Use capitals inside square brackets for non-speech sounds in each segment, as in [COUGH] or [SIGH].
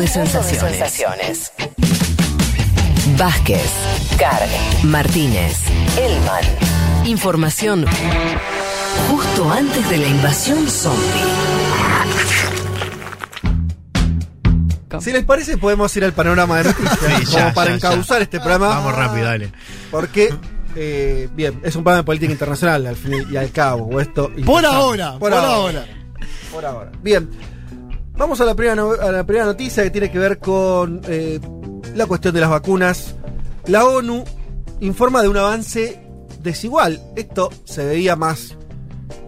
de sensaciones. Vázquez, Carg, Martínez, Elman. Información justo antes de la invasión zombie. Si les parece, podemos ir al panorama de noticias. Sí, como ya, para ya, encauzar ya. este programa. Vamos rápido, dale. Porque, eh, bien, es un programa de política internacional, al fin y al cabo. o esto Por interesante. ahora, por, ahora. Por ahora. Bien. Vamos a la primera, no- a la primera noticia que tiene que ver con eh, la cuestión de las vacunas. La ONU informa de un avance desigual. Esto se veía más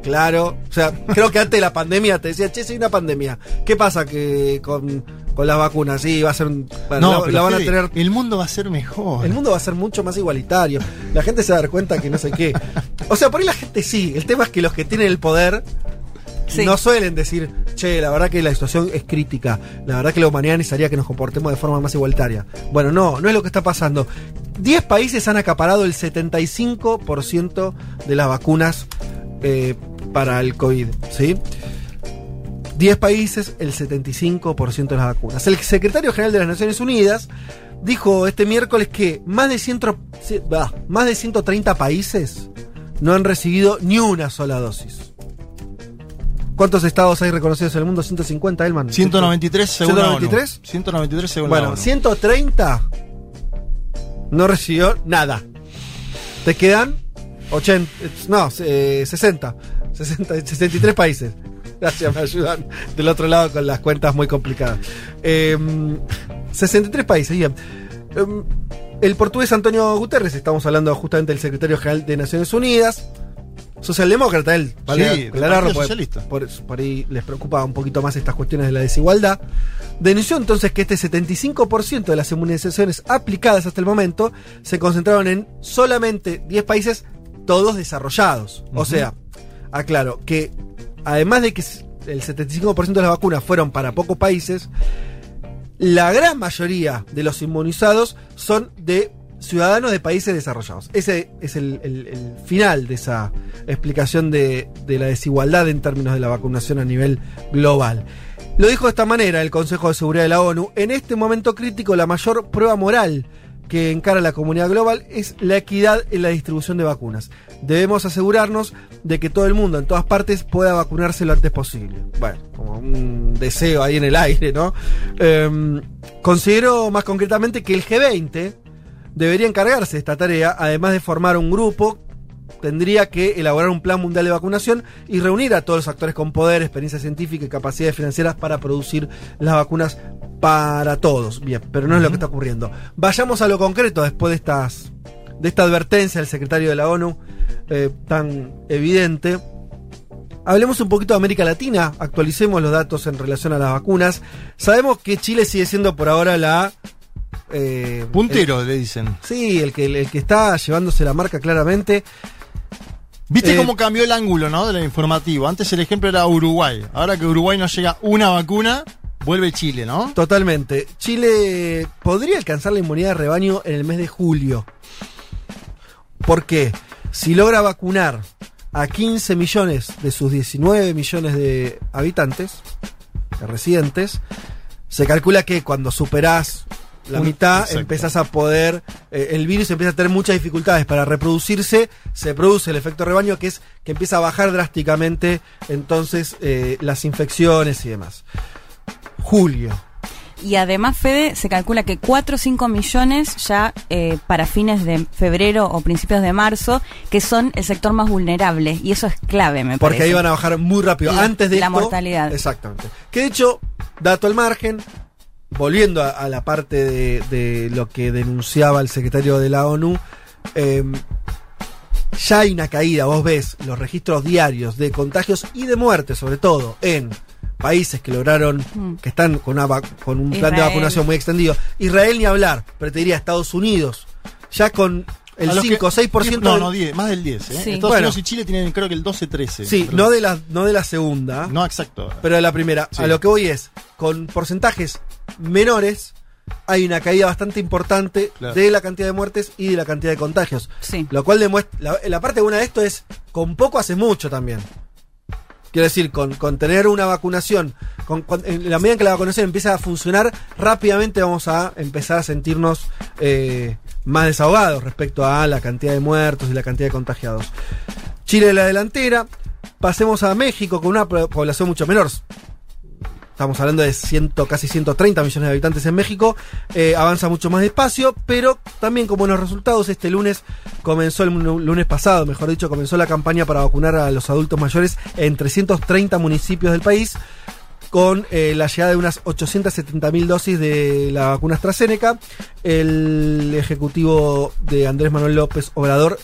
claro. O sea, [LAUGHS] creo que antes de la pandemia te decía, che, si hay una pandemia. ¿Qué pasa que con, con las vacunas? Sí, va a ser un. bueno, No, la, van a tener El mundo va a ser mejor. el mundo va a ser mucho más igualitario. La gente se va a dar cuenta que no sé qué. O sea, por ahí la gente sí. El tema es que los que tienen el poder Sí. no suelen decir, che, la verdad que la situación es crítica. La verdad que la humanidad necesitaría que nos comportemos de forma más igualitaria. Bueno, no, no es lo que está pasando. 10 países han acaparado el 75% de las vacunas eh, para el COVID. ¿Sí? 10 países, el 75% de las vacunas. El secretario general de las Naciones Unidas dijo este miércoles que más de, 100 ci- bah, más de 130 países no han recibido ni una sola dosis. ¿Cuántos estados hay reconocidos en el mundo? 150, Elman. 193 según la ONU. 193? 193 según la Bueno, ONU. 130 no recibió nada. Te quedan 80, no, eh, 60, 60, 63 países. [LAUGHS] Gracias, me ayudan del otro lado con las cuentas muy complicadas. Eh, 63 países, bien. Eh, el portugués Antonio Guterres, estamos hablando justamente del secretario general de Naciones Unidas, socialdemócrata él, vale Sí, del aclararlo, Partido porque Socialista. por, por ahí les preocupa un poquito más estas cuestiones de la desigualdad. Denunció entonces que este 75% de las inmunizaciones aplicadas hasta el momento se concentraron en solamente 10 países, todos desarrollados. O sea, aclaro que además de que el 75% de las vacunas fueron para pocos países, la gran mayoría de los inmunizados son de ciudadanos de países desarrollados. Ese es el, final de esa explicación de, de la desigualdad en términos de la vacunación a nivel global. Lo dijo de esta manera el Consejo de Seguridad de la ONU. En este momento crítico, la mayor prueba moral que encara la comunidad global es la equidad en la distribución de vacunas. Debemos asegurarnos de que todo el mundo en todas partes pueda vacunarse lo antes posible. Bueno, como un deseo ahí en el aire, ¿no? Em, considero más concretamente que el G20 debería encargarse de esta tarea, además de formar un grupo tendría que elaborar un plan mundial de vacunación y reunir a todos los actores con poder, experiencia científica y capacidades financieras para producir las vacunas para todos. Bien, pero no es lo que está ocurriendo. Vayamos a lo concreto después de estas de esta advertencia del secretario de la ONU eh, tan evidente. Hablemos un poquito de América Latina, actualicemos los datos en relación a las vacunas. Sabemos que Chile sigue siendo por ahora la eh, Puntero, le dicen. sí, el que, el que está llevándose la marca claramente. ¿Viste Eh, cómo cambió el ángulo, no? De lo informativo. Antes el ejemplo era Uruguay. Ahora que Uruguay no llega una vacuna, vuelve Chile, ¿no? Totalmente. Chile podría alcanzar la inmunidad de rebaño en el mes de julio. ¿Por qué? Si logra vacunar a 15 millones de sus 19 millones de habitantes, de residentes, se calcula que cuando superás la Un- mitad, exacto. empezás a poder, eh, el virus empieza a tener muchas dificultades para reproducirse, se produce el efecto rebaño que es que empieza a bajar drásticamente entonces eh, las infecciones y demás. Julio. Y además, Fede, se calcula que 4 o 5 millones ya eh, para fines de febrero o principios de marzo, que son el sector más vulnerable. Y eso es clave, me Porque parece. ahí van a bajar muy rápido. La- Antes de la esto- mortalidad. Exactamente. Que de hecho, dato al margen, volviendo a, a la parte de, de lo que denunciaba el secretario de la ONU, eh, ya hay una caída, vos ves los registros diarios de contagios y de muertes, sobre todo en países que lograron, Mm. que están con, una vac- con un plan de vacunación muy extendido. Israel ni hablar, pero te diría Estados Unidos, ya con el A los 5 o que- 6% No, no, 10, más del 10, ¿eh? Sí. Estados Bueno. Unidos y Chile tienen creo que el 12-13. Sí, no de la, no de la segunda. No, exacto. Pero de la primera, Sí. a lo que voy es, con porcentajes menores, hay una caída bastante importante Claro. de la cantidad de muertes y de la cantidad de contagios. Sí. Lo cual demuestra, la, la parte buena de esto es, con poco hace mucho también. Quiero decir, con, con tener una vacunación, con, con- en la medida en que la vacunación empieza a funcionar, rápidamente vamos a empezar a sentirnos eh, más desahogados respecto a la cantidad de muertos y la cantidad de contagiados. Chile es la delantera. Pasemos a México con una po- población mucho menor. Estamos hablando de casi 130 millones de habitantes en México. Eh, avanza mucho más despacio, pero también con buenos resultados. Este lunes comenzó, el lu- lunes pasado, mejor dicho, comenzó la campaña para vacunar a los adultos mayores en 330 municipios del país con eh, la llegada de unas 870.000 dosis de la vacuna AstraZeneca. El ejecutivo de Andrés Manuel López Obrador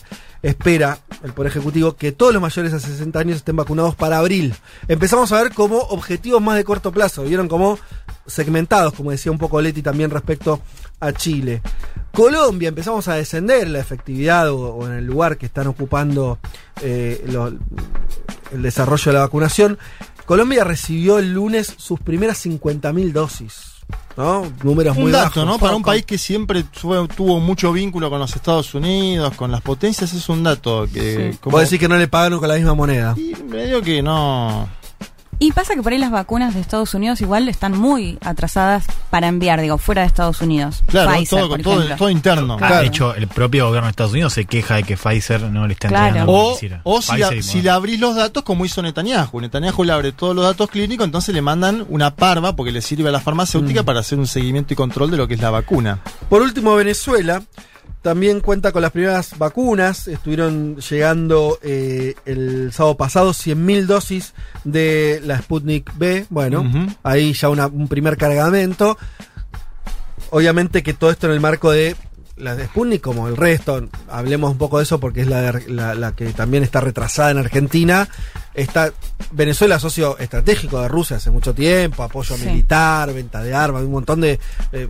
espera, el Poder Ejecutivo, que todos los mayores de 60 años estén vacunados para abril. Empezamos a ver como objetivos más de corto plazo, vieron como segmentados, como decía un poco Leti también respecto a Chile. Colombia, empezamos a descender en la efectividad o, en el lugar que están ocupando eh, el desarrollo de la vacunación. Colombia recibió el lunes sus primeras 50.000 dosis. ¿No? Números muy Un dato, bajos. ¿no? Para un país que siempre tuvo, tuvo mucho vínculo con los Estados Unidos, con las potencias, es un dato que... Sí. como- Puedo decir que no le pagaron con la misma moneda. Y medio que no... Y pasa que por ahí las vacunas de Estados Unidos igual están muy atrasadas para enviar, digo, fuera de Estados Unidos. Claro, Pfizer, todo, por todo, ejemplo. todo interno. Claro. De hecho, el propio gobierno de Estados Unidos se queja de que Pfizer no le está Claro. entregando que O, o si, la- si le abrís los datos, como hizo Netanyahu. Netanyahu le abre todos los datos clínicos, entonces le mandan una parva porque le sirve a la Mm. farmacéutica para hacer un seguimiento y control de lo que es la vacuna. Por último, Venezuela también cuenta con las primeras vacunas. Estuvieron llegando eh, el sábado pasado 100.000 dosis de la Sputnik B. Bueno, ahí ya una- un primer cargamento. Obviamente que todo esto en el marco de la de Sputnik, como el resto, hablemos un poco de eso porque es la, de- la, la que también está retrasada en Argentina. Está Venezuela socio estratégico de Rusia hace mucho tiempo, apoyo Sí. militar, venta de armas, un montón de... eh,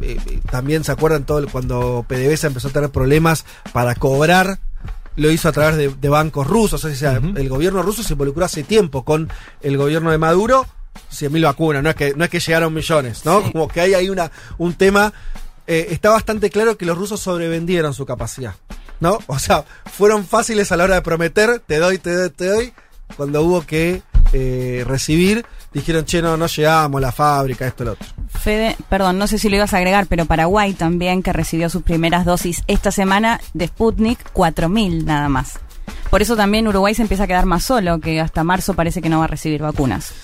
eh, también se acuerdan todo el- cuando PDVSA empezó a tener problemas para cobrar lo hizo a través de, de bancos rusos. O sea, el gobierno ruso se involucró hace tiempo con el gobierno de Maduro. 100.000 vacunas, no es que no es que llegaron millones, ¿no? Sí. Como que hay ahí una, un tema. Eh, está bastante claro que los rusos sobrevendieron su capacidad, ¿no? O sea, fueron fáciles a la hora de prometer, te doy, te doy, te doy. Cuando hubo que eh, recibir, dijeron, che, no, no llegamos, la fábrica, esto, lo otro. Fede, perdón, no sé si lo ibas a agregar, pero Paraguay también, que recibió sus primeras dosis esta semana de Sputnik, 4.000 nada más. Por eso también Uruguay se empieza a quedar más solo, que hasta marzo parece que no va a recibir vacunas.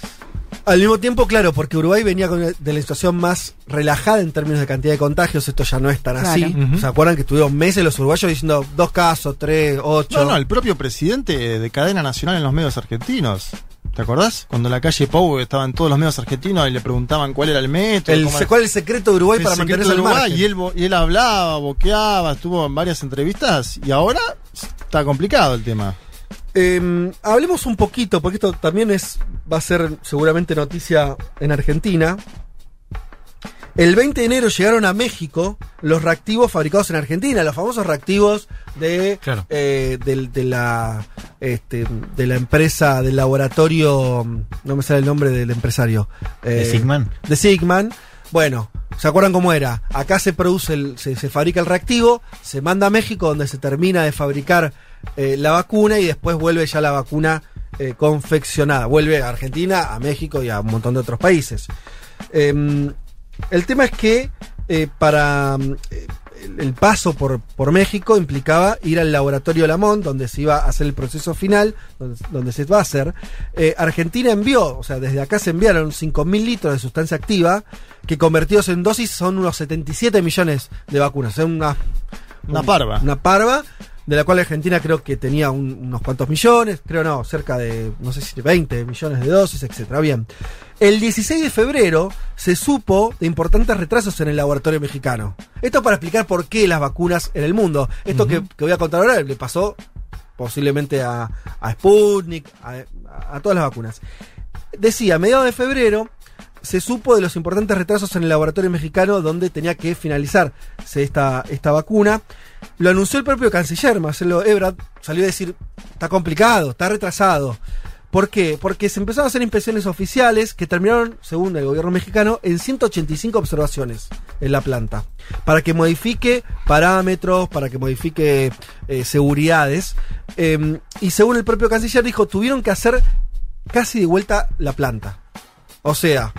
Al mismo tiempo, claro, porque Uruguay venía con de la situación más relajada en términos de cantidad de contagios, esto ya no es tan Claro. así. ¿Se acuerdan que estuvieron meses los uruguayos diciendo dos casos, tres, ocho? No, no, el propio presidente de cadena nacional en los medios argentinos. ¿Te acordás? Cuando en la calle Pau estaban todos los medios argentinos y le preguntaban cuál era el método. El, cómo era- ¿Cuál es el secreto de Uruguay el para mantenerse al Uruguay, margen? y él, y él hablaba, boqueaba, estuvo en varias entrevistas y ahora está complicado el tema. Eh, hablemos un poquito, porque esto también es va a ser seguramente noticia en Argentina. El 20 de enero llegaron a México los reactivos fabricados en Argentina, los famosos reactivos de, Claro. eh, de, la, este, de la empresa, del laboratorio, no me sale el nombre del empresario. ¿De Eh, Sigman? de Sigman. Bueno, ¿se acuerdan cómo era? Acá se produce, el- se, se fabrica el reactivo, se manda a México donde se termina de fabricar eh, la vacuna y después vuelve ya la vacuna eh, confeccionada. Vuelve a Argentina, a México y a un montón de otros países. Em, el tema es que eh, para mm, el, paso por, por México implicaba ir al laboratorio Lamont, donde se iba a hacer el proceso final, donde, donde se va a hacer. Argentina envió, o sea, desde acá se enviaron 5.000 litros de sustancia activa, que convertidos en dosis son unos 77 millones de vacunas. O sea, una, Una un- parva. Una parva, de la cual Argentina creo que tenía un- unos cuantos millones, creo no, cerca de, no sé si 20 millones de dosis, etcétera. Bien. El 16 de febrero se supo de importantes retrasos en el laboratorio mexicano. Esto para explicar por qué las vacunas en el mundo. Esto que, que voy a contar ahora le pasó posiblemente a, a Sputnik, a, a- a todas las vacunas. Decía, a mediados de febrero se supo de los importantes retrasos en el laboratorio mexicano donde tenía que finalizarse esta, esta vacuna. Lo anunció el propio canciller, Marcelo Ebrard, salió a decir, está complicado, está retrasado. ¿Por qué? Porque se empezaron a hacer inspecciones oficiales que terminaron, según el gobierno mexicano, en 185 observaciones en la planta. Para que modifique parámetros, para que modifique eh, seguridades. Eh, y según el propio canciller dijo, tuvieron que hacer casi de vuelta la planta. O sea,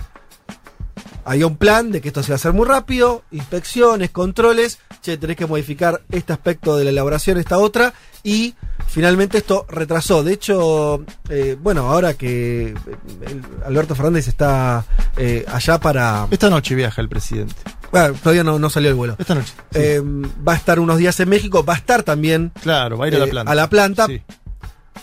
había un plan de que esto se iba a hacer muy rápido, inspecciones, controles, che, tenés que modificar este aspecto de la elaboración, esta otra, y finalmente esto retrasó. De hecho, eh, bueno, ahora que eh, Alberto Fernández está eh, allá para... Esta noche viaja el presidente. Bueno, todavía no, no salió el vuelo. Esta noche. sí. Eh, va a estar unos días en México, va a estar también claro, va a ir a la eh, planta. a la planta. Sí.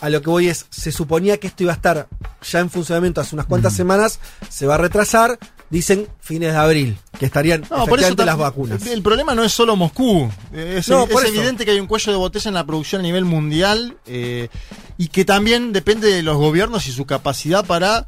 A lo que voy es, se suponía que esto iba a estar ya en funcionamiento hace unas cuantas semanas, se va a retrasar, dicen fines de abril, que estarían No, por eso efectivamente las vacunas. El problema no es solo Moscú. Es, No, evidente que hay un cuello de botella en la producción a nivel mundial eh, y que también depende de los gobiernos y su capacidad para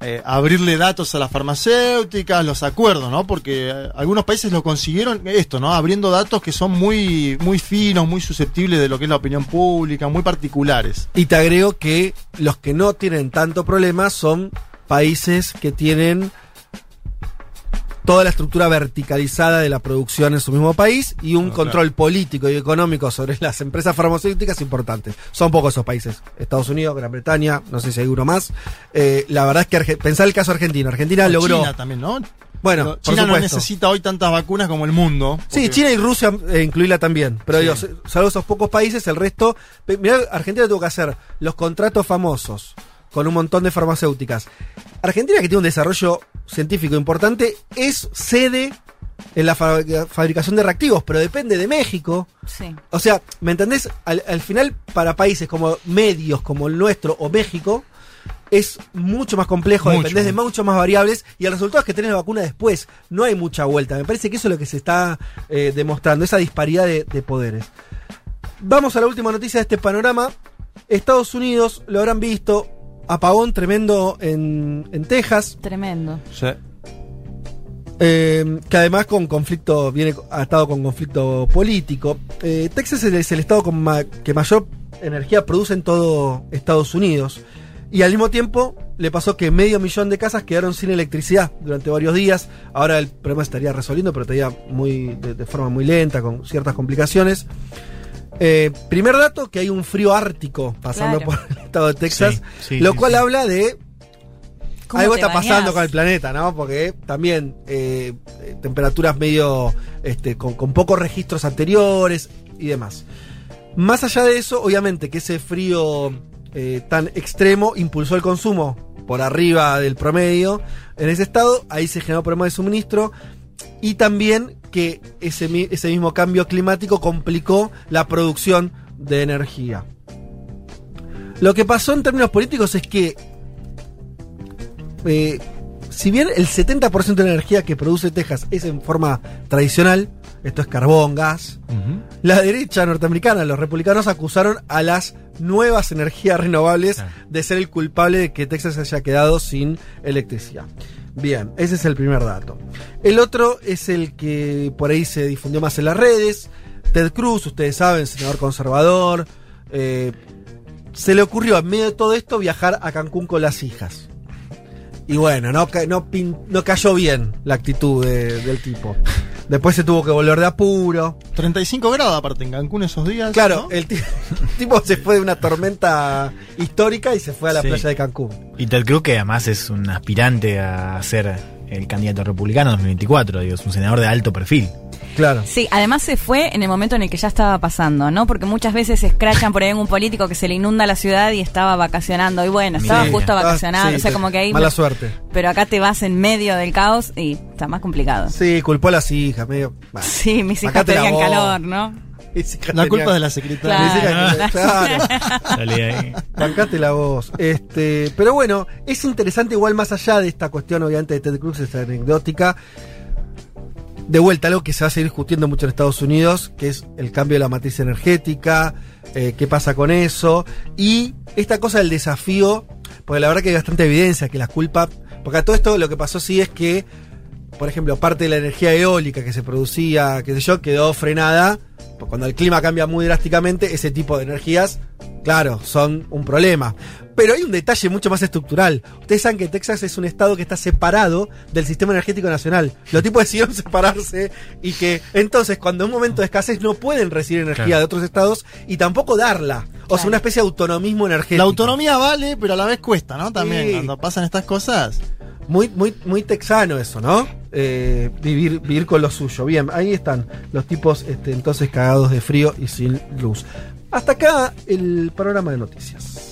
eh, abrirle datos a las farmacéuticas, los acuerdos, ¿no? Porque eh, algunos países lo consiguieron esto, ¿no? Abriendo datos que son muy, muy finos, muy susceptibles de lo que es la opinión pública, muy particulares. Y te agrego que los que no tienen tanto problema son países que tienen toda la estructura verticalizada de la producción en su mismo país y un Ah, control político y económico sobre las empresas farmacéuticas importantes. Son pocos esos países. Estados Unidos, Gran Bretaña, no sé si hay uno más. Eh, la verdad es que Arge- pensá el caso argentino. Argentina logró... China también, ¿no? Bueno, Pero por China no necesita hoy tantas vacunas como el mundo. Sí, China y Rusia, eh, incluirla también. Pero Sí. digo, salvo esos pocos países, el resto. Mirá, Argentina tuvo que hacer los contratos famosos con un montón de farmacéuticas. Argentina, que tiene un desarrollo científico importante, es sede en la fa- fabricación de reactivos, pero depende de México. Sí. O sea, ¿me entendés? Al, al final, para países como medios, como el nuestro o México, es mucho más complejo, Mucho. dependés de mucho más variables y el resultado es que tenés la vacuna después. No hay mucha vuelta. Me parece que eso es lo que se está eh, demostrando, esa disparidad de, de poderes. Vamos a la última noticia de este panorama. Estados Unidos, lo habrán visto, apagón tremendo en, en Texas. Tremendo. Sí. Eh, que además con conflicto, viene, ha estado con conflicto político. Eh, Texas es el, es el estado con ma- que mayor energía produce en todo Estados Unidos. Y al mismo tiempo le pasó que medio millón de casas quedaron sin electricidad durante varios días. Ahora el problema se estaría resolviendo, pero todavía muy, de, de forma muy lenta, con ciertas complicaciones. Eh, primer dato, que hay un frío ártico pasando Claro. por el estado de Texas, Sí, sí, lo sí, cual sí. habla de ¿Cómo algo está bañás? pasando con el planeta, ¿no? Porque también eh, eh, temperaturas medio este, con, con pocos registros anteriores y demás. Más allá de eso, obviamente que ese frío eh, tan extremo impulsó el consumo por arriba del promedio en ese estado, ahí se generó problema de suministro y también que ese, ese mismo cambio climático complicó la producción de energía. Lo que pasó en términos políticos es que eh, si bien el 70% de la energía que produce Texas es en forma tradicional, esto es carbón, gas, la derecha norteamericana, los republicanos acusaron a las nuevas energías renovables Ah. de ser el culpable de que Texas haya quedado sin electricidad. Bien, ese es el primer dato. El otro es el que por ahí se difundió más en las redes. Ted Cruz, ustedes saben, senador conservador, eh, se le ocurrió en medio de todo esto viajar a Cancún con las hijas. Y bueno, no, no, no cayó bien la actitud de- del tipo. Después se tuvo que volver de apuro. 35 grados aparte en Cancún esos días. Claro, ¿no? el, ti- [LAUGHS] el tipo se fue de una tormenta histórica y se fue a la Sí. playa de Cancún. Y Ted Cruz, que además es un aspirante a ser el candidato republicano en 2024, digo, es un senador de alto perfil. Claro. Sí, además se fue en el momento en el que ya estaba pasando, ¿no? Porque muchas veces se escrachan por ahí en un político que se le inunda la ciudad y estaba vacacionando. Y bueno, estaba Sí. justo Ah, vacacionando. sí, o sea, te- como que ahí. Mala suerte. Pero acá te vas en medio del caos y está más complicado. Sí, culpó a las hijas, medio. bah. Sí, mis hijas pedían calor, ¿no? La culpa es de la secretaria. Claro. hijas- [LAUGHS] claro. Salí ahí. Bancate la voz. Este, pero bueno, es interesante igual más allá de esta cuestión, obviamente, de Ted Cruz, esta anecdótica. De vuelta, algo que se va a seguir discutiendo mucho en Estados Unidos, que es el cambio de la matriz energética, eh, qué pasa con eso, y esta cosa del desafío, porque la verdad que hay bastante evidencia que la culpa, porque a todo esto lo que pasó sí es que, por ejemplo, parte de la energía eólica que se producía, qué sé yo, quedó frenada, pues cuando el clima cambia muy drásticamente, ese tipo de energías, claro, son un problema. Pero hay un detalle mucho más estructural. Ustedes saben que Texas es un estado que está separado del sistema energético nacional. Los tipos decidieron separarse y que entonces cuando en un momento de escasez no pueden recibir energía Claro. de otros estados y tampoco darla. O sea, una especie de autonomismo energético. La autonomía vale, pero a la vez cuesta, ¿no? También Sí. cuando pasan estas cosas. Muy, muy, muy texano eso, ¿no? Eh, vivir, vivir con lo suyo. Bien, ahí están los tipos este, entonces cagados de frío y sin luz. Hasta acá el programa de noticias.